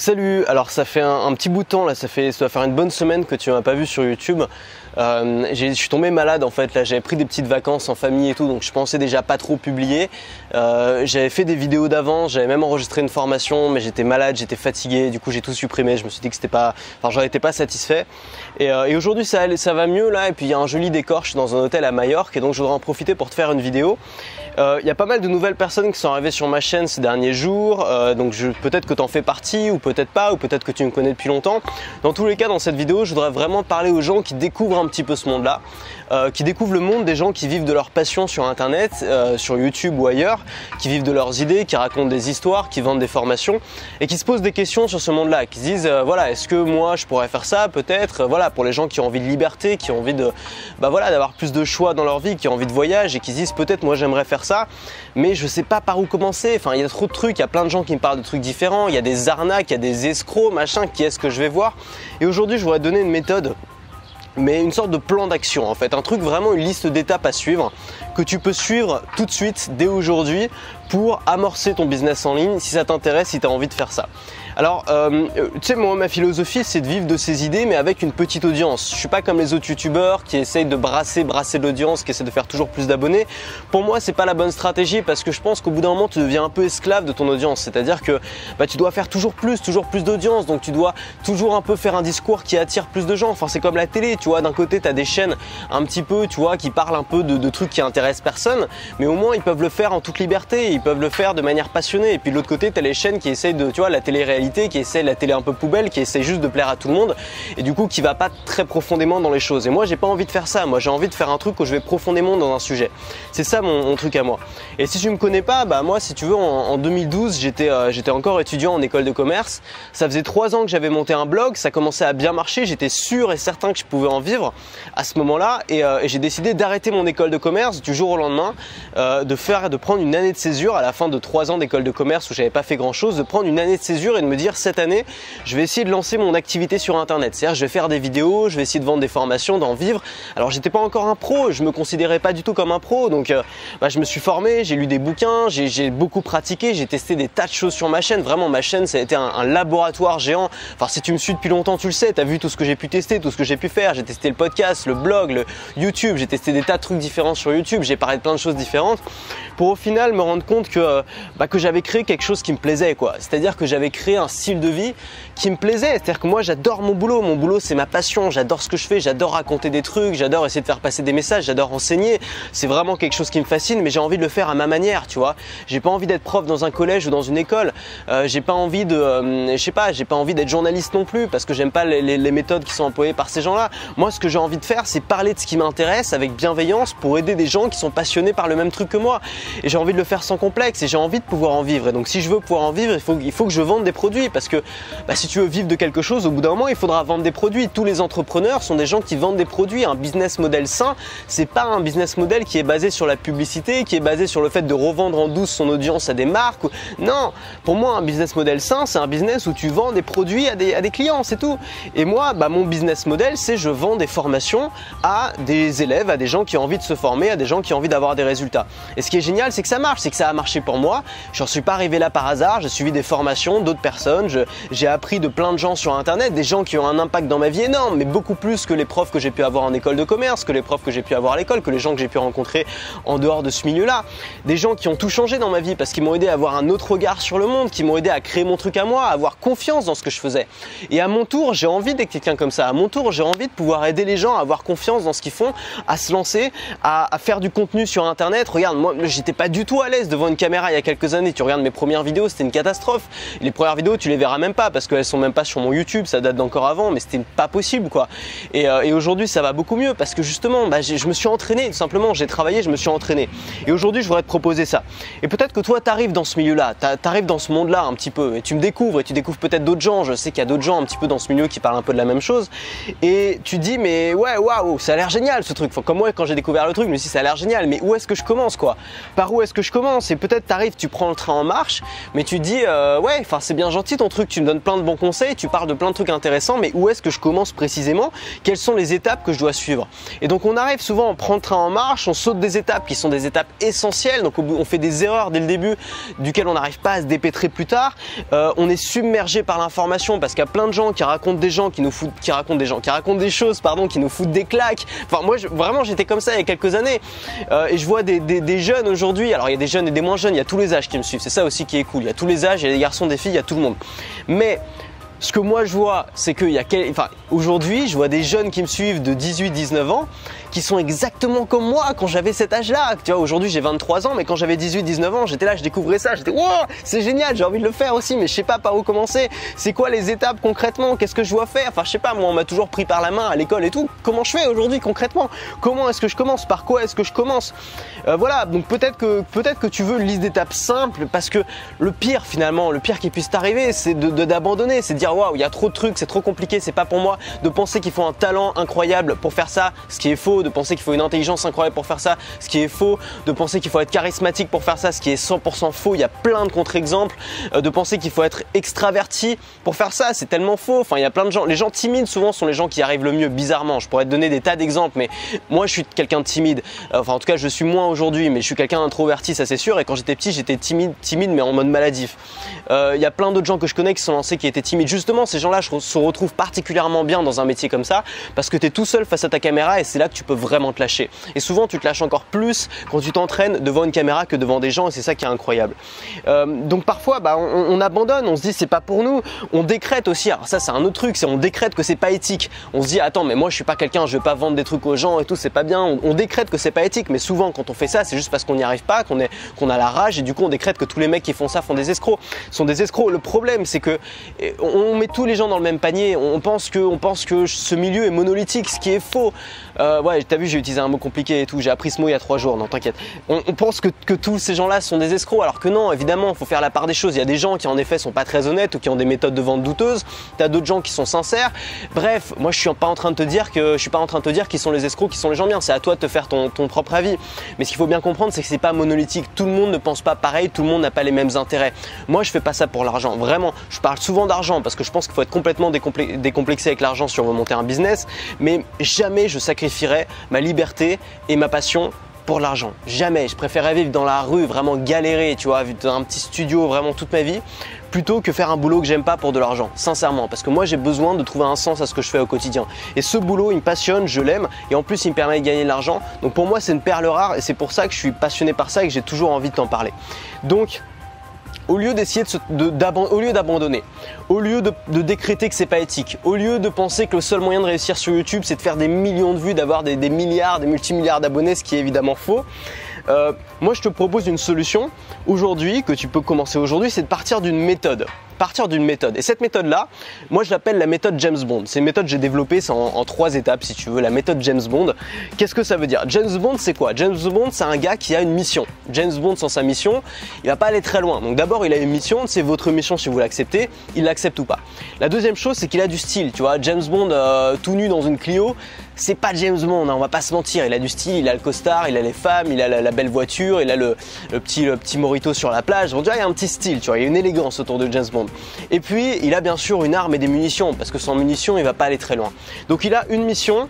Salut, alors ça fait un, petit bout de temps là, ça fait ça va faire une bonne semaine que tu m'as pas vu sur YouTube. Euh, je suis tombé malade en fait là, j'avais pris des petites vacances en famille et tout, donc je pensais déjà pas trop publier. Euh, j'avais fait des vidéos d'avant, j'avais même enregistré une formation, mais j'étais malade, j'étais fatigué, du coup j'ai tout supprimé. Je me suis dit que c'était pas, enfin j'en étais pas satisfait. Et, euh, aujourd'hui ça, ça va mieux là, et puis il y a un joli décor, je suis dans un hôtel à Majorque, et donc je voudrais en profiter pour te faire une vidéo. Il y a pas mal de nouvelles personnes qui sont arrivées sur ma chaîne ces derniers jours, donc peut-être que tu en fais partie ou peut-être pas, ou peut-être que tu me connais depuis longtemps. Dans tous les cas, dans cette vidéo, je voudrais vraiment parler aux gens qui découvrent un petit peu ce monde-là, euh, qui découvrent le monde des gens qui vivent de leur passion sur Internet, euh, sur YouTube ou ailleurs, qui vivent de leurs idées, qui racontent des histoires, qui vendent des formations, et qui se posent des questions sur ce monde-là, qui se disent, euh, voilà, est-ce que moi je pourrais faire ça Peut-être, voilà, pour les gens qui ont envie de liberté, qui ont envie de, bah voilà, d'avoir plus de choix dans leur vie, qui ont envie de voyage, et qui se disent, peut-être moi j'aimerais faire ça, mais je sais pas par où commencer. Enfin, il y a trop de trucs, il y a plein de gens qui me parlent de trucs différents, il y a des arnaques, il y a des escrocs, machin, qui est-ce que je vais voir? Et aujourd'hui, je voudrais donner une méthode mais une sorte de plan d'action en fait, un truc vraiment une liste d'étapes à suivre que tu peux suivre tout de suite dès aujourd'hui pour amorcer ton business en ligne si ça t'intéresse, si tu as envie de faire ça. Alors, euh, tu sais, moi, ma philosophie, c'est de vivre de ses idées, mais avec une petite audience. Je suis pas comme les autres youtubeurs qui essayent de brasser, brasser l'audience, qui essaient de faire toujours plus d'abonnés. Pour moi, c'est pas la bonne stratégie parce que je pense qu'au bout d'un moment, tu deviens un peu esclave de ton audience. C'est-à-dire que bah, tu dois faire toujours plus, toujours plus d'audience. Donc, tu dois toujours un peu faire un discours qui attire plus de gens. Enfin, c'est comme la télé, tu vois. D'un côté, tu as des chaînes un petit peu, tu vois, qui parlent un peu de, de trucs qui intéressent personne, mais au moins, ils peuvent le faire en toute liberté. Ils peuvent le faire de manière passionnée. Et puis, de l'autre côté, tu as les chaînes qui essayent de, tu vois, la télé-réalité qui essaie la télé un peu poubelle, qui essaie juste de plaire à tout le monde et du coup qui va pas très profondément dans les choses. Et moi j'ai pas envie de faire ça, moi j'ai envie de faire un truc où je vais profondément dans un sujet. C'est ça mon, truc à moi. Et si tu me connais pas, bah moi si tu veux en, 2012 j'étais euh, j'étais encore étudiant en école de commerce. Ça faisait trois ans que j'avais monté un blog, ça commençait à bien marcher, j'étais sûr et certain que je pouvais en vivre à ce moment-là et, euh, j'ai décidé d'arrêter mon école de commerce du jour au lendemain, euh, de faire de prendre une année de césure à la fin de trois ans d'école de commerce où j'avais pas fait grand chose, de prendre une année de césure et de me dire cette année, je vais essayer de lancer mon activité sur internet. C'est-à-dire je vais faire des vidéos, je vais essayer de vendre des formations, d'en vivre. Alors j'étais pas encore un pro, je me considérais pas du tout comme un pro, donc euh, bah, je me suis formé, j'ai lu des bouquins, j'ai beaucoup pratiqué, j'ai testé des tas de choses sur ma chaîne. Vraiment ma chaîne ça a été un, laboratoire géant. Enfin si tu me suis depuis longtemps tu le sais, tu as vu tout ce que j'ai pu tester, tout ce que j'ai pu faire. J'ai testé le podcast, le blog, le YouTube, j'ai testé des tas de trucs différents sur YouTube, j'ai parlé de plein de choses différentes pour au final me rendre compte que, euh, bah, que j'avais créé quelque chose qui me plaisait quoi. C'est-à-dire que j'avais créé un style de vie qui me plaisait. C'est-à-dire que moi j'adore mon boulot, mon boulot c'est ma passion, j'adore ce que je fais, j'adore raconter des trucs, j'adore essayer de faire passer des messages, j'adore enseigner. C'est vraiment quelque chose qui me fascine, mais j'ai envie de le faire à ma manière, tu vois. J'ai pas envie d'être prof dans un collège ou dans une école. Euh, j'ai pas envie de, euh, je sais pas, j'ai pas envie d'être journaliste non plus parce que j'aime pas les, méthodes qui sont employées par ces gens-là. Moi ce que j'ai envie de faire c'est parler de ce qui m'intéresse avec bienveillance pour aider des gens qui sont passionnés par le même truc que moi. Et j'ai envie de le faire sans complexe et j'ai envie de pouvoir en vivre. Et donc si je veux pouvoir en vivre, il faut, il faut que je vende des produits parce que bah, si tu veux vivre de quelque chose, au bout d'un moment, il faudra vendre des produits. Tous les entrepreneurs sont des gens qui vendent des produits. Un business model sain, c'est pas un business model qui est basé sur la publicité, qui est basé sur le fait de revendre en douce son audience à des marques. Non, pour moi, un business model sain, c'est un business où tu vends des produits à des, à des clients, c'est tout. Et moi, bah, mon business model, c'est je vends des formations à des élèves, à des gens qui ont envie de se former, à des gens qui ont envie d'avoir des résultats. Et ce qui est génial, c'est que ça marche, c'est que ça a marché pour moi. J'en suis pas arrivé là par hasard, j'ai suivi des formations d'autres personnes, j'ai appris de plein de gens sur internet, des gens qui ont un impact dans ma vie énorme, mais beaucoup plus que les profs que j'ai pu avoir en école de commerce, que les profs que j'ai pu avoir à l'école, que les gens que j'ai pu rencontrer en dehors de ce milieu-là. Des gens qui ont tout changé dans ma vie parce qu'ils m'ont aidé à avoir un autre regard sur le monde, qui m'ont aidé à créer mon truc à moi, à avoir confiance dans ce que je faisais. Et à mon tour, j'ai envie d'être quelqu'un comme ça. À mon tour, j'ai envie de pouvoir aider les gens à avoir confiance dans ce qu'ils font, à se lancer, à, à faire du contenu sur internet. Regarde, moi, j'étais pas du tout à l'aise devant une caméra il y a quelques années. Tu regardes mes premières vidéos, c'était une catastrophe. Les premières vidéos, tu les verras même pas parce qu'elles sont même pas sur mon YouTube, ça date d'encore avant, mais c'était pas possible quoi. Et, euh, aujourd'hui, ça va beaucoup mieux parce que justement, bah, je me suis entraîné, tout simplement, j'ai travaillé, je me suis entraîné. Et aujourd'hui, je voudrais te proposer ça. Et peut-être que toi, tu arrives dans ce milieu-là, tu arrives dans ce monde-là un petit peu, et tu me découvres, et tu découvres peut-être d'autres gens. Je sais qu'il y a d'autres gens un petit peu dans ce milieu qui parlent un peu de la même chose. Et tu dis, mais ouais, waouh, ça a l'air génial ce truc. comme moi, quand j'ai découvert le truc, je me ça a l'air génial, mais où est-ce que je commence quoi? Par où est-ce que je commence? C'est peut-être t'arrives, tu prends le train en marche, mais tu dis euh, ouais, enfin c'est bien gentil ton truc, tu me donnes plein de bons conseils, tu parles de plein de trucs intéressants, mais où est-ce que je commence précisément? Quelles sont les étapes que je dois suivre? Et donc on arrive souvent, on prend le train en marche, on saute des étapes qui sont des étapes essentielles, donc on fait des erreurs dès le début, duquel on n'arrive pas à se dépêtrer plus tard. Euh, on est submergé par l'information parce qu'il y a plein de gens qui racontent des gens qui nous foutent, qui racontent des gens, qui racontent des choses, pardon, qui nous foutent des claques. Enfin moi vraiment j'étais comme ça il y a quelques années euh, et je vois des jeunes aujourd'hui. Alors il y a des jeunes et des moins jeunes, il y a tous les âges qui me suivent. C'est ça aussi qui est cool. Il y a tous les âges, il y a des garçons, des filles, il y a tout le monde. Mais ce que moi je vois, c'est qu'il aujourd'hui, je vois des jeunes qui me suivent de 18-19 ans qui sont exactement comme moi quand j'avais cet âge-là. Tu vois, aujourd'hui j'ai 23 ans, mais quand j'avais 18-19 ans, j'étais là, je découvrais ça, j'étais wow, c'est génial, j'ai envie de le faire aussi, mais je sais pas par où commencer. C'est quoi les étapes concrètement? Qu'est-ce que je dois faire? Enfin, je sais pas, moi on m'a toujours pris par la main à l'école et tout. Comment je fais aujourd'hui concrètement? Comment est-ce que je commence? Par quoi est-ce que je commence? Euh, Voilà, donc peut-être que peut-être que tu veux une liste d'étapes simples parce que le pire finalement, le pire qui puisse t'arriver, c'est de d'abandonner, c'est de dire waouh, il y a trop de trucs, c'est trop compliqué, c'est pas pour moi, de penser qu'il faut un talent incroyable pour faire ça, ce qui est faux, de penser qu'il faut une intelligence incroyable pour faire ça, ce qui est faux, de penser qu'il faut être charismatique pour faire ça, ce qui est 100% faux. Il y a plein de contre-exemples, euh, de penser qu'il faut être extraverti pour faire ça, c'est tellement faux. Enfin, il y a plein de gens. Les gens timides souvent sont les gens qui arrivent le mieux, bizarrement. Je pourrais te donner des tas d'exemples, mais moi je suis quelqu'un de timide. Euh, enfin, en tout cas, je suis moins aujourd'hui, mais je suis quelqu'un d'introverti, ça c'est sûr. Et quand j'étais petit, j'étais timide, timide, mais en mode maladif. Euh, il y a plein d'autres gens que je connais qui sont lancés qui étaient timides. Justement, ces gens-là se retrouvent particulièrement bien dans un métier comme ça parce que tu es tout seul face à ta caméra et c'est là que tu peux vraiment te lâcher. Et souvent, tu te lâches encore plus quand tu t'entraînes devant une caméra que devant des gens et c'est ça qui est incroyable. Euh, donc parfois, bah, on, abandonne, on se dit c'est pas pour nous. On décrète aussi. Alors ça, c'est un autre truc, c'est on décrète que c'est pas éthique. On se dit attends, mais moi je suis pas quelqu'un, je vais pas vendre des trucs aux gens et tout, c'est pas bien. On, décrète que c'est pas éthique, mais souvent quand on fait ça, c'est juste parce qu'on n'y arrive pas, qu'on a la rage et du coup on décrète que tous les mecs qui font ça font des escrocs, sont des escrocs. Le problème, c'est que eh, on met tous les gens dans le même panier. On pense que, on pense que ce milieu est monolithique, ce qui est faux. Euh, ouais, t'as vu, j'ai utilisé un mot compliqué et tout. J'ai appris ce mot il y a trois jours. Non, t'inquiète. On, pense que, tous ces gens-là sont des escrocs, alors que non. Évidemment, faut faire la part des choses. Il y a des gens qui en effet sont pas très honnêtes ou qui ont des méthodes de vente douteuses. T'as d'autres gens qui sont sincères. Bref, moi je suis pas en train de te dire que je suis pas en train de te dire qui sont les escrocs, qui sont les gens bien. C'est à toi de te faire ton, ton propre avis. Mais ce qu'il faut bien comprendre, c'est que c'est pas monolithique. Tout le monde ne pense pas pareil. Tout le monde n'a pas les mêmes intérêts. Moi, je fais pas ça pour l'argent. Vraiment, je parle souvent d'argent parce que je pense qu'il faut être complètement décomplexé avec l'argent si on veut monter un business. Mais jamais je ma liberté et ma passion pour l'argent. Jamais. Je préférerais vivre dans la rue, vraiment galérer, tu vois, dans un petit studio vraiment toute ma vie, plutôt que faire un boulot que j'aime pas pour de l'argent. Sincèrement. Parce que moi, j'ai besoin de trouver un sens à ce que je fais au quotidien. Et ce boulot, il me passionne, je l'aime, et en plus, il me permet de gagner de l'argent. Donc pour moi, c'est une perle rare, et c'est pour ça que je suis passionné par ça et que j'ai toujours envie de t'en parler. Donc, au lieu d'essayer de, d'abandonner, au lieu de, décréter que c'est pas éthique, au lieu de penser que le seul moyen de réussir sur YouTube c'est de faire des millions de vues, d'avoir des, milliards, des multimilliards d'abonnés, ce qui est évidemment faux, euh, moi je te propose une solution aujourd'hui que tu peux commencer aujourd'hui, c'est de partir d'une méthode partir d'une méthode. Et cette méthode-là, moi je l'appelle la méthode James Bond. C'est une méthode que j'ai développée en, trois étapes, si tu veux, la méthode James Bond. Qu'est-ce que ça veut dire? James Bond, c'est quoi? James Bond, c'est un gars qui a une mission. James Bond, sans sa mission, il va pas aller très loin. Donc d'abord, il a une mission, c'est votre mission si vous l'acceptez, il l'accepte ou pas. La deuxième chose, c'est qu'il a du style. Tu vois, James Bond euh, tout nu dans une Clio, c'est pas James Bond, hein, on va pas se mentir. Il a du style, il a le costard, il a les femmes, il a la, belle voiture, il a le, petit, morito sur la plage. On dirait il y a un petit style, tu vois, il y a une élégance autour de James Bond. Et puis, il a bien sûr une arme et des munitions, parce que sans munitions, il va pas aller très loin. Donc, il a une mission,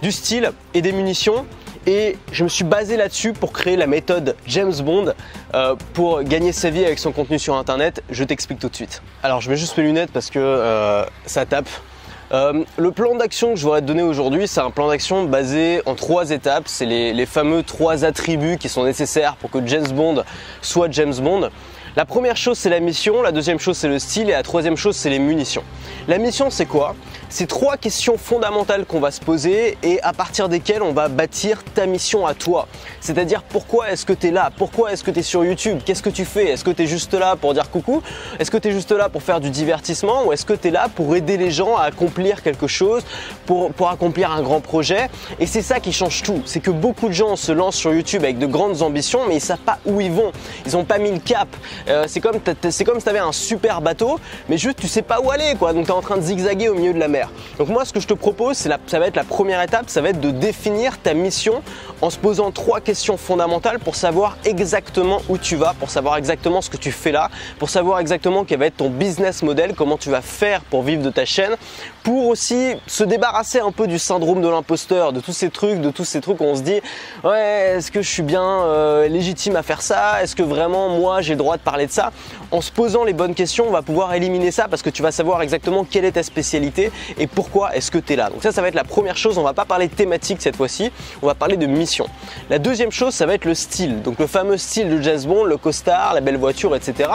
du style et des munitions. Et je me suis basé là-dessus pour créer la méthode James Bond euh, pour gagner sa vie avec son contenu sur Internet. Je t'explique tout de suite. Alors je mets juste mes lunettes parce que euh, ça tape. Euh, le plan d'action que je voudrais te donner aujourd'hui, c'est un plan d'action basé en trois étapes. C'est les, les, fameux trois attributs qui sont nécessaires pour que James Bond soit James Bond. La première chose, c'est la mission, la deuxième chose, c'est le style et la troisième chose, c'est les munitions. La mission, c'est quoi? C'est trois questions fondamentales qu'on va se poser et à partir desquelles on va bâtir ta mission à toi. C'est-à-dire pourquoi est-ce que tu es là? Pourquoi est-ce que tu es sur YouTube? Qu'est-ce que tu fais? Est-ce que tu es juste là pour dire coucou? Est-ce que tu es juste là pour faire du divertissement? Ou est-ce que tu es là pour aider les gens à accomplir quelque chose, pour, accomplir un grand projet? Et c'est ça qui change tout. C'est que beaucoup de gens se lancent sur YouTube avec de grandes ambitions mais ils savent pas où ils vont. Ils n'ont pas mis le cap. Euh, c'est comme, si tu avais un super bateau, mais juste tu sais pas où aller quoi. Donc es en train de zigzaguer au milieu de la mer. Donc moi ce que je te propose, ça va être la première étape, ça va être de définir ta mission en se posant trois questions fondamentales pour savoir exactement où tu vas, pour savoir exactement ce que tu fais là, pour savoir exactement quel va être ton business model, comment tu vas faire pour vivre de ta chaîne, pour aussi se débarrasser un peu du syndrome de l'imposteur, de tous ces trucs, de tous ces trucs où on se dit ouais est-ce que je suis bien euh, légitime à faire ça? Est-ce que vraiment moi j'ai le droit de de ça En se posant les bonnes questions, on va pouvoir éliminer ça parce que tu vas savoir exactement quelle est ta spécialité et pourquoi est-ce que tu es là. Donc ça, ça va être la première chose. On va pas parler thématique cette fois-ci, on va parler de mission. La deuxième chose, ça va être le style. Donc le fameux style de James Bond, le costard, la belle voiture, etc.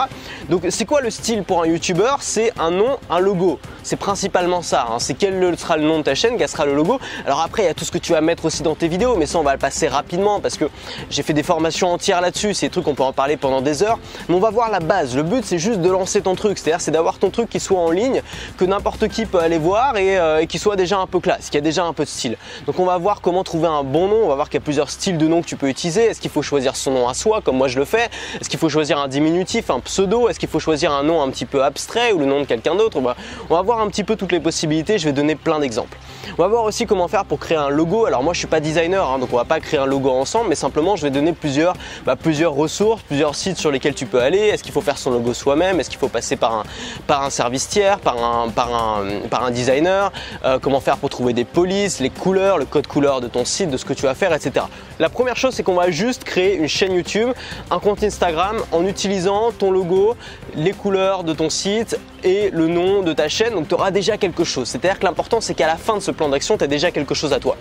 Donc c'est quoi le style pour un YouTuber C'est un nom, un logo. C'est principalement ça. Hein. C'est quel sera le nom de ta chaîne, quel sera le logo. Alors après, il y a tout ce que tu vas mettre aussi dans tes vidéos, mais ça, on va le passer rapidement parce que j'ai fait des formations entières là-dessus. C'est des trucs qu'on peut en parler pendant des heures. Mais on va voir la base. Le but, c'est juste de lancer ton truc. C'est-à-dire, c'est d'avoir ton truc qui soit en ligne, que n'importe qui peut aller voir euh, et, qui soit déjà un peu classe, qui a déjà un peu de style. Donc on va voir comment trouver un bon nom. On va voir qu'il y a plusieurs styles de noms que tu peux utiliser. Est-ce qu'il faut choisir son nom à soi, comme moi je le fais? Est-ce qu'il faut choisir un diminutif, un pseudo? Est-ce qu'il faut choisir un nom un petit peu abstrait ou le nom de quelqu'un d'autre? On va, voir un petit peu toutes les possibilités. Je vais donner plein d'exemples. On va voir aussi comment faire pour créer un logo. Alors moi je suis pas designer, hein, donc on va pas créer un logo ensemble, mais simplement je vais donner plusieurs, bah, plusieurs ressources, plusieurs sites sur lesquels tu peux aller. Est-ce qu'il faut faire son logo soi-même Est-ce qu'il faut passer par un, service tiers, par un designer euh, Comment faire pour trouver des polices, les couleurs, le code couleur de ton site, de ce que tu vas faire, etc. La première chose c'est qu'on va juste créer une chaîne YouTube, un compte Instagram en utilisant ton logo, les couleurs de ton site et le nom de ta chaîne. Donc tu auras déjà quelque chose. C'est-à-dire que l'important c'est qu'à la fin de ce plan d'action, tu as déjà quelque chose à toi.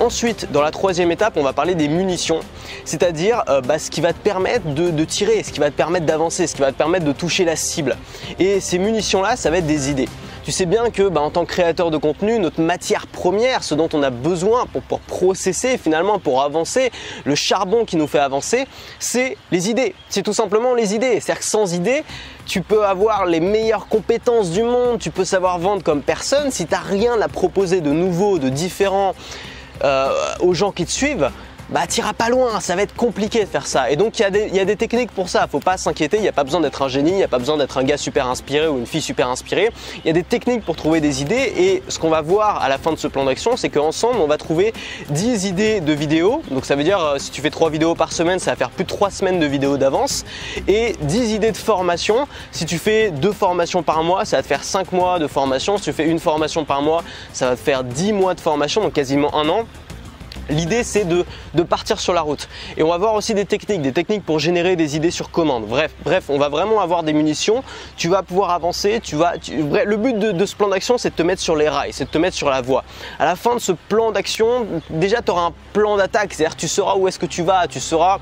Ensuite, dans la troisième étape, on va parler des munitions, c'est-à-dire euh, bah, ce qui va te permettre de, tirer, ce qui va te permettre d'avancer, ce qui va te permettre de toucher la cible. Et ces munitions-là, ça va être des idées. Tu sais bien que bah, en tant que créateur de contenu, notre matière première, ce dont on a besoin pour, pour processer finalement, pour avancer, le charbon qui nous fait avancer, c'est les idées. C'est tout simplement les idées. C'est-à-dire que sans idées, tu peux avoir les meilleures compétences du monde, tu peux savoir vendre comme personne, si tu n'as rien à proposer de nouveau, de différent euh, aux gens qui te suivent, bah t'iras pas loin, ça va être compliqué de faire ça. Et donc il y, a des, techniques pour ça, faut pas s'inquiéter, il n'y a pas besoin d'être un génie, il n'y a pas besoin d'être un gars super inspiré ou une fille super inspirée. Il y a des techniques pour trouver des idées et ce qu'on va voir à la fin de ce plan d'action, c'est qu'ensemble on va trouver 10 idées de vidéos. Donc ça veut dire euh, si tu fais 3 vidéos par semaine, ça va faire plus de 3 semaines de vidéos d'avance. Et 10 idées de formation, si tu fais 2 formations par mois, ça va te faire 5 mois de formation. Si tu fais une formation par mois, ça va te faire 10 mois de formation, donc quasiment un an. L'idée c'est de, partir sur la route. Et on va voir aussi des techniques, des techniques pour générer des idées sur commande. Bref, bref, on va vraiment avoir des munitions. Tu vas pouvoir avancer. Tu vas, le but de, ce plan d'action, c'est de te mettre sur les rails, c'est de te mettre sur la voie. À la fin de ce plan d'action, déjà tu auras un plan d'attaque, c'est-à-dire tu sauras où est-ce que tu vas, tu sauras,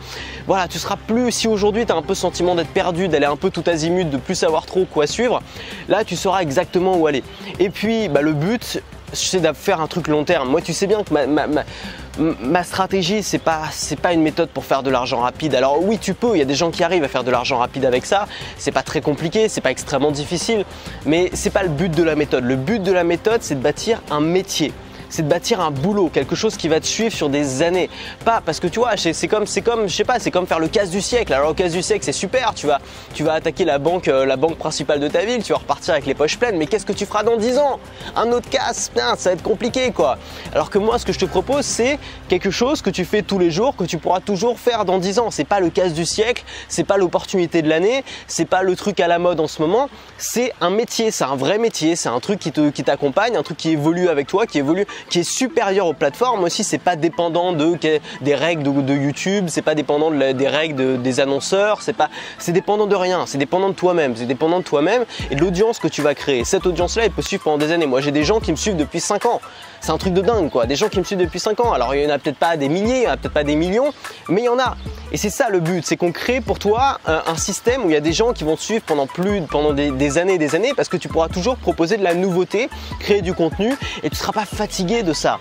voilà, tu seras plus. Si aujourd'hui tu as un peu sentiment d'être perdu, d'aller un peu tout azimut, de plus savoir trop quoi suivre, là tu sauras exactement où aller. Et puis, bah, le but, c'est de faire un truc long terme. Moi, tu sais bien que ma, stratégie, c'est pas, pas une méthode pour faire de l'argent rapide. Alors oui, tu peux. Il y a des gens qui arrivent à faire de l'argent rapide avec ça. C'est pas très compliqué, c'est pas extrêmement difficile, mais c'est pas le but de la méthode. Le but de la méthode, c'est de bâtir un métier c'est de bâtir un boulot, quelque chose qui va te suivre sur des années. Pas parce que tu vois, c'est comme, c'est comme, je sais pas, c'est comme faire le casse du siècle. Alors le casse du siècle, c'est super, tu vas, tu vas attaquer la banque, euh, la banque principale de ta ville, tu vas repartir avec les poches pleines. Mais qu'est-ce que tu feras dans 10 ans? Un autre casse, ça va être compliqué quoi. Alors que moi, ce que je te propose, c'est quelque chose que tu fais tous les jours, que tu pourras toujours faire dans 10 ans. C'est pas le casse du siècle, c'est pas l'opportunité de l'année, c'est pas le truc à la mode en ce moment. C'est un métier, c'est un vrai métier, c'est un truc qui t'accompagne, un truc qui évolue avec toi, qui évolue, qui est supérieur aux plateformes aussi. C'est pas dépendant de des règles de, de YouTube, c'est pas dépendant des règles des annonceurs, c'est pas, c'est dépendant de rien. C'est dépendant de toi-même, c'est dépendant de toi-même et de l'audience que tu vas créer. Cette audience-là, elle peut suivre pendant des années. Moi, j'ai des gens qui me suivent depuis 5 ans. C'est un truc de dingue, quoi. Des gens qui me suivent depuis 5 ans. Alors, il y en a peut-être pas des milliers, il y en a peut-être pas des millions, mais il y en a. Et c'est ça le but, c'est qu'on crée pour toi un, système où il y a des gens qui vont te suivre pendant plus, pendant des, des années et des années, parce que tu pourras toujours proposer de la nouveauté, créer du contenu, et tu ne seras pas fatigué de ça.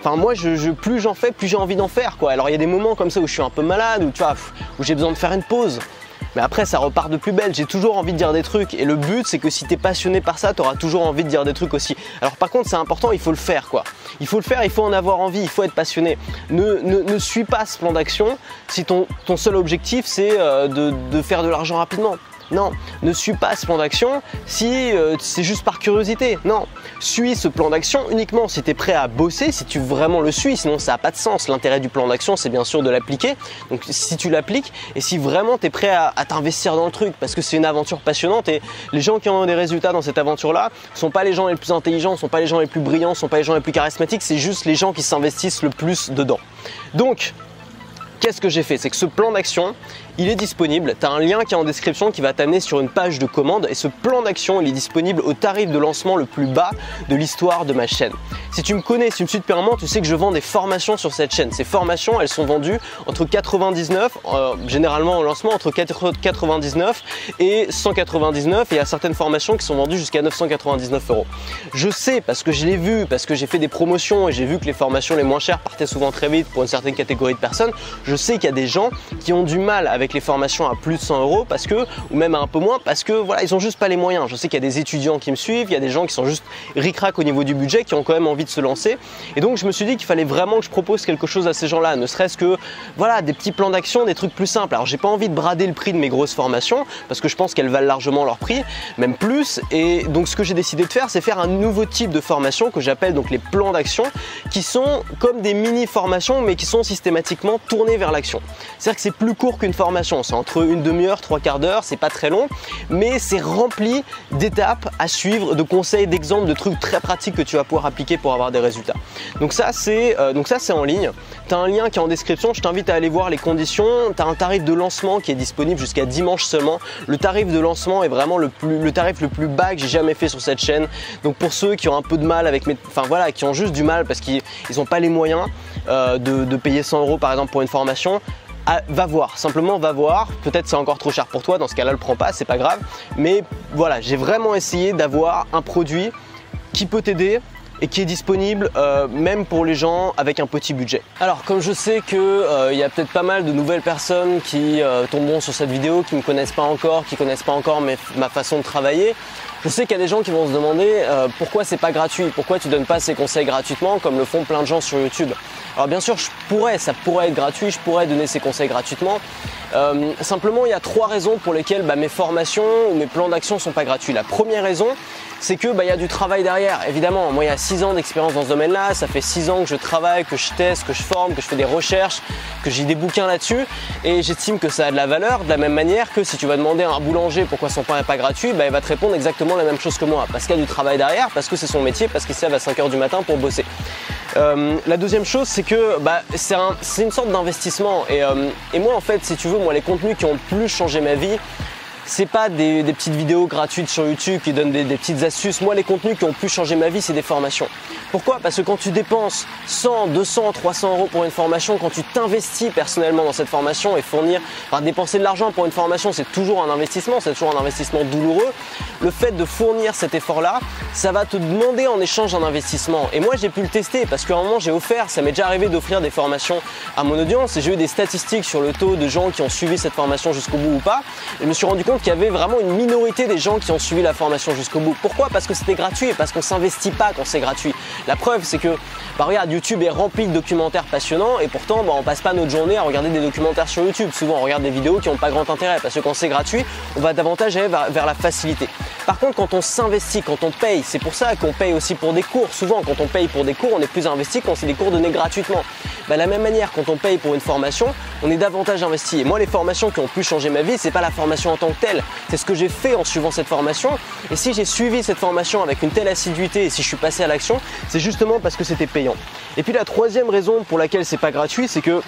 Enfin moi je, plus j'en fais, plus j'ai envie d'en faire quoi. Alors il y a des moments comme ça où je suis un peu malade, où tu vois, où j'ai besoin de faire une pause. Mais après ça repart de plus belle, j'ai toujours envie de dire des trucs et le but c'est que si tu es passionné par ça, tu auras toujours envie de dire des trucs aussi. Alors par contre c'est important, il faut le faire quoi. Il faut le faire, il faut en avoir envie, il faut être passionné. Ne, ne, suis pas ce plan d'action si ton, ton seul objectif c'est euh, de, de faire de l'argent rapidement. Non, ne suis pas ce plan d'action si euh, c'est juste par curiosité. Non, suis ce plan d'action uniquement si tu es prêt à bosser, si tu vraiment le suis, sinon ça n'a pas de sens. L'intérêt du plan d'action, c'est bien sûr de l'appliquer. Donc si tu l'appliques et si vraiment tu es prêt à, t'investir dans le truc, parce que c'est une aventure passionnante et les gens qui ont des résultats dans cette aventure-là sont pas les gens les plus intelligents, sont pas les gens les plus brillants, sont pas les gens les plus charismatiques, c'est juste les gens qui s'investissent le plus dedans. Donc, qu'est-ce que j'ai fait? C'est que ce plan d'action, il est disponible. Tu as un lien qui est en description qui va t'amener sur une page de commande et ce plan d'action, il est disponible au tarif de lancement le plus bas de l'histoire de ma chaîne. Si tu me connais, si tu me suis depuis un tu sais que je vends des formations sur cette chaîne. Ces formations, elles sont vendues entre 99, euh, généralement au lancement entre 99 et 199 et il y a certaines formations qui sont vendues jusqu'à 999 euros. Je sais parce que je l'ai vu, parce que j'ai fait des promotions et j'ai vu que les formations les moins chères partaient souvent très vite pour une certaine catégorie de personnes. Je sais qu'il y a des gens qui ont du mal avec les formations à plus de 100 euros parce que, ou même à un peu moins, parce que voilà, ils ont juste pas les moyens. Je sais qu'il y a des étudiants qui me suivent, il y a des gens qui sont juste ric-rac au niveau du budget, qui ont quand même envie de se lancer. Et donc je me suis dit qu'il fallait vraiment que je propose quelque chose à ces gens-là, ne serait-ce que voilà, des petits plans d'action, des trucs plus simples. Alors j'ai pas envie de brader le prix de mes grosses formations parce que je pense qu'elles valent largement leur prix, même plus. Et donc ce que j'ai décidé de faire, c'est faire un nouveau type de formation que j'appelle donc les plans d'action, qui sont comme des mini formations, mais qui sont systématiquement tournées vers l'action. C'est-à-dire que c'est plus court qu'une formation c'est entre une demi-heure, trois quarts d'heure, c'est pas très long, mais c'est rempli d'étapes à suivre, de conseils, d'exemples, de trucs très pratiques que tu vas pouvoir appliquer pour avoir des résultats. Donc ça c'est euh, donc ça c'est en ligne. Tu as un lien qui est en description, je t'invite à aller voir les conditions. Tu as un tarif de lancement qui est disponible jusqu'à dimanche seulement. Le tarif de lancement est vraiment le, plus, le tarif le plus bas que j'ai jamais fait sur cette chaîne. Donc pour ceux qui ont un peu de mal avec mes, enfin voilà, qui ont juste du mal parce qu'ils n'ont pas les moyens euh, de, de payer 100 euros par exemple pour une formation, va voir, simplement va voir. Peut-être c'est encore trop cher pour toi, dans ce cas-là, le prends pas, c'est pas grave. Mais voilà, j'ai vraiment essayé d'avoir un produit qui peut t'aider et qui est disponible euh, même pour les gens avec un petit budget. Alors comme je sais qu'il euh, y a peut-être pas mal de nouvelles personnes qui euh, tomberont sur cette vidéo, qui ne me connaissent pas encore, qui connaissent pas encore ma façon de travailler, je sais qu'il y a des gens qui vont se demander pourquoi c'est pas gratuit, pourquoi tu donnes pas ces conseils gratuitement comme le font plein de gens sur YouTube? Alors bien sûr, je pourrais, ça pourrait être gratuit, je pourrais donner ces conseils gratuitement. Euh, simplement, il y a trois raisons pour lesquelles bah, mes formations ou mes plans d'action sont pas gratuits. La première raison, c'est que bah, y a du travail derrière. Évidemment, moi il y a 6 ans d'expérience dans ce domaine-là, ça fait 6 ans que je travaille, que je teste, que je forme, que je fais des recherches, que j'ai des bouquins là-dessus et j'estime que ça a de la valeur de la même manière que si tu vas demander à un boulanger pourquoi son pain n'est pas gratuit, bah, il va te répondre exactement la même chose que moi parce qu'il y a du travail derrière, parce que c'est son métier, parce qu'il se à 5h du matin pour bosser. Euh, la deuxième chose, c'est que bah, c'est une sorte d'investissement. Euh, et, moi, en fait, si tu veux, moi, les contenus qui ont plus changé ma vie, c'est pas des, petites vidéos gratuites sur YouTube qui donnent des, petites astuces. Moi, les contenus qui ont pu changer ma vie, c'est des formations. Pourquoi? Parce que quand tu dépenses 100, 200, 300 euros pour une formation, quand tu t'investis personnellement dans cette formation et fournir, enfin, dépenser de l'argent pour une formation, c'est toujours un investissement, c'est toujours un investissement douloureux. Le fait de fournir cet effort-là, ça va te demander en échange un investissement. Et moi, j'ai pu le tester parce qu'à un moment, j'ai offert, ça m'est déjà arrivé d'offrir des formations à mon audience et j'ai eu des statistiques sur le taux de gens qui ont suivi cette formation jusqu'au bout ou pas. Et je me suis rendu compte qu'il y avait vraiment une minorité des gens qui ont suivi la formation jusqu'au bout. Pourquoi? Parce que c'était gratuit et parce qu'on s'investit pas quand c'est gratuit. La preuve, c'est que, bah regarde, YouTube est rempli de documentaires passionnants et pourtant, bah, on passe pas notre journée à regarder des documentaires sur YouTube. Souvent, on regarde des vidéos qui n'ont pas grand intérêt parce que quand c'est gratuit, on va davantage vers, la facilité. Par contre, quand on s'investit, quand on paye, c'est pour ça qu'on paye aussi pour des cours. Souvent, quand on paye pour des cours, on est plus investi quand c'est des cours donnés gratuitement. Bah, de la même manière, quand on paye pour une formation, on est davantage investi. Et moi, les formations qui ont pu changer ma vie, c'est pas la formation en tant que telle, c'est ce que j'ai fait en suivant cette formation. Et si j'ai suivi cette formation avec une telle assiduité et si je suis passé à l'action, c'est justement parce que c'était payant. Et puis la troisième raison pour laquelle c'est pas gratuit, c'est que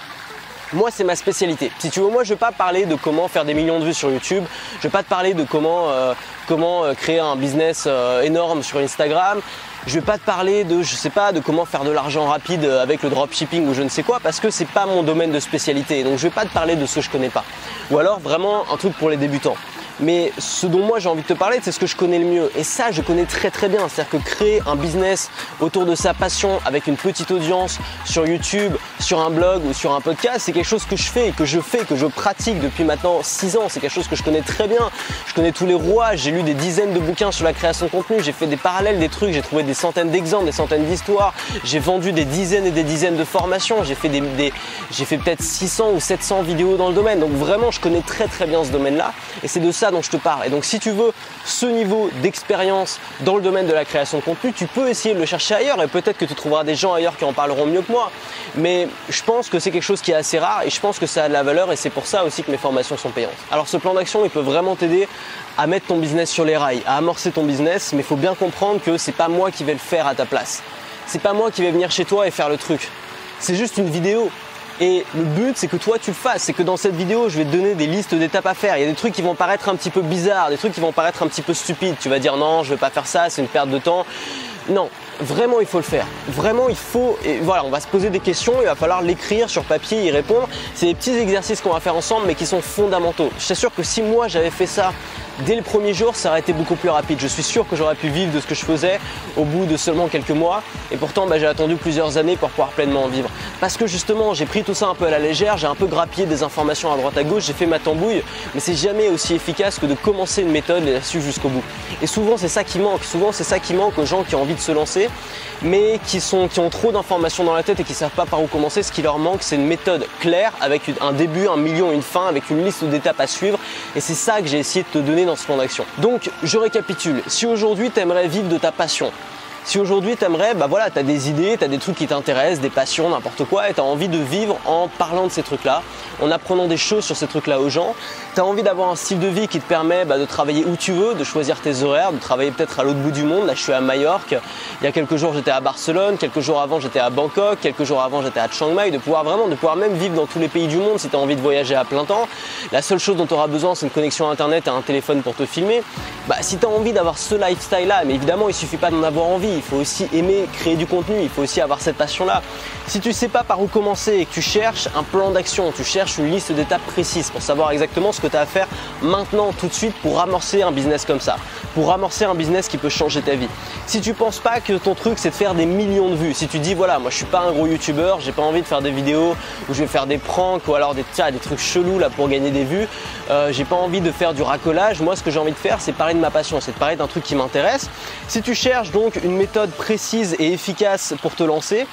moi, c'est ma spécialité. Si tu veux, moi, je vais pas parler de comment faire des millions de vues sur YouTube. Je vais pas te parler de comment, euh, euh, créer un business euh, énorme sur Instagram. Je vais pas te parler de, je sais pas, de comment faire de l'argent rapide avec le dropshipping ou je ne sais quoi, parce que c'est pas mon domaine de spécialité. Donc, je vais pas te parler de ce que je connais pas. Ou alors, vraiment, un truc pour les débutants. Mais ce dont moi j'ai envie de te parler, c'est ce que je connais le mieux. Et ça, je connais très très bien. C'est-à-dire que créer un business autour de sa passion avec une petite audience sur YouTube, sur un blog ou sur un podcast, c'est quelque chose que je fais, que je fais, que je pratique depuis maintenant 6 ans. C'est quelque chose que je connais très bien. Je connais tous les rois. J'ai lu des dizaines de bouquins sur la création de contenu. J'ai fait des parallèles, des trucs. J'ai trouvé des centaines d'exemples, des centaines d'histoires. J'ai vendu des dizaines et des dizaines de formations. J'ai fait des, j'ai fait peut-être 600 ou 700 vidéos dans le domaine. Donc vraiment, je connais très très bien ce domaine-là. Et c'est de ça dont je te parle. Et donc si tu veux ce niveau d'expérience dans le domaine de la création de contenu, tu peux essayer de le chercher ailleurs et peut-être que tu trouveras des gens ailleurs qui en parleront mieux que moi. Mais je pense que c'est quelque chose qui est assez rare et je pense que ça a de la valeur et c'est pour ça aussi que mes formations sont payantes. Alors ce plan d'action, il peut vraiment t'aider à mettre ton business sur les rails, à amorcer ton business, mais il faut bien comprendre que c'est pas moi qui vais le faire à ta place. C'est pas moi qui vais venir chez toi et faire le truc. C'est juste une vidéo. Et le but, c'est que toi, tu le fasses. C'est que dans cette vidéo, je vais te donner des listes d'étapes à faire. Il y a des trucs qui vont paraître un petit peu bizarres, des trucs qui vont paraître un petit peu stupides. Tu vas dire non, je vais pas faire ça, c'est une perte de temps. Non, vraiment, il faut le faire. Vraiment, il faut. Et voilà, on va se poser des questions, il va falloir l'écrire sur papier, y répondre. C'est des petits exercices qu'on va faire ensemble, mais qui sont fondamentaux. Je sûr que si moi j'avais fait ça dès le premier jour, ça aurait été beaucoup plus rapide. Je suis sûr que j'aurais pu vivre de ce que je faisais au bout de seulement quelques mois. Et pourtant, bah, j'ai attendu plusieurs années pour pouvoir pleinement en vivre. Parce que justement, j'ai pris tout ça un peu à la légère, j'ai un peu grappillé des informations à droite à gauche, j'ai fait ma tambouille, mais c'est jamais aussi efficace que de commencer une méthode et la suivre jusqu'au bout. Et souvent, c'est ça qui manque. Souvent, c'est ça qui manque aux gens qui ont envie de se lancer, mais qui, ont trop d'informations dans la tête et qui savent pas par où commencer. Ce qui leur manque, c'est une méthode claire avec un début, un million, une fin, avec une liste d'étapes à suivre. Et c'est ça que j'ai essayé de te donner Donc, je récapitule. Si aujourd'hui, tu aimerais vivre de ta passion, si aujourd'hui tu aimerais, bah voilà, tu as des idées, tu as des trucs qui t'intéressent, des passions, n'importe quoi, et tu as envie de vivre en parlant de ces trucs-là, en apprenant des choses sur ces trucs-là aux gens, tu as envie d'avoir un style de vie qui te permet bah, de travailler où tu veux, de choisir tes horaires, de travailler peut-être à l'autre bout du monde. Là, je suis à Majorque. Il y a quelques jours, j'étais à Barcelone, quelques jours avant, j'étais à Bangkok, quelques jours avant, j'étais à Chiang Mai, de pouvoir vraiment, de pouvoir même vivre dans tous les pays du monde si tu as envie de voyager à plein temps. La seule chose dont tu auras besoin, c'est une connexion internet et un téléphone pour te filmer. Bah, si tu as envie d'avoir ce lifestyle-là, mais évidemment, il suffit pas d'en avoir envie, il faut aussi aimer créer du contenu, il faut aussi avoir cette passion-là. Si tu sais pas par où commencer et que tu cherches un plan d'action, tu cherches une liste d'étapes précises pour savoir exactement ce que tu as à faire maintenant, tout de suite, pour amorcer un business comme ça, pour amorcer un business qui peut changer ta vie. Si tu penses pas que ton truc c'est de faire des millions de vues, si tu dis voilà, moi je suis pas un gros youtubeur, j'ai pas envie de faire des vidéos où je vais faire des pranks ou alors des, des trucs chelous là pour gagner des vues, euh, j'ai pas envie de faire du racolage, moi ce que j'ai envie de faire c'est parler de ma passion, c'est de parler d'un truc qui m'intéresse. Si tu cherches donc une méthode précise et efficace pour te lancer,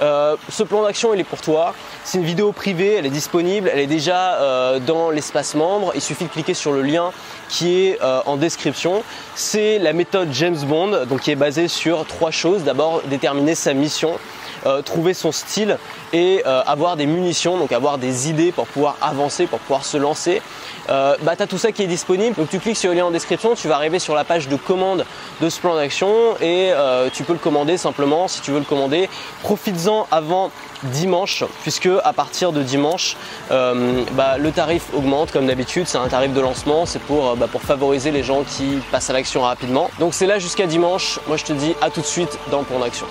euh, ce plan d'action il est pour toi. C'est une vidéo privée, elle est disponible, elle est déjà euh, dans l'espace membre. Il suffit de cliquer sur le lien qui est euh, en description. C'est la méthode James Bond, donc qui est basée sur trois choses. D'abord, déterminer sa mission. Trouver son style et avoir des munitions, donc avoir des idées pour pouvoir avancer, pour pouvoir se lancer. bah, tu tout ça qui est disponible. Donc tu cliques sur le lien en description, tu vas arriver sur la page de commande de ce plan d'action et tu peux le commander simplement si tu veux le commander. Profites-en avant dimanche, puisque à partir de dimanche, euh, bah, le tarif augmente comme d'habitude. C'est un tarif de lancement, c'est pour, euh, bah, pour favoriser les gens qui passent à l'action rapidement. Donc c'est là jusqu'à dimanche. Moi je te dis à tout de suite dans le plan d'action.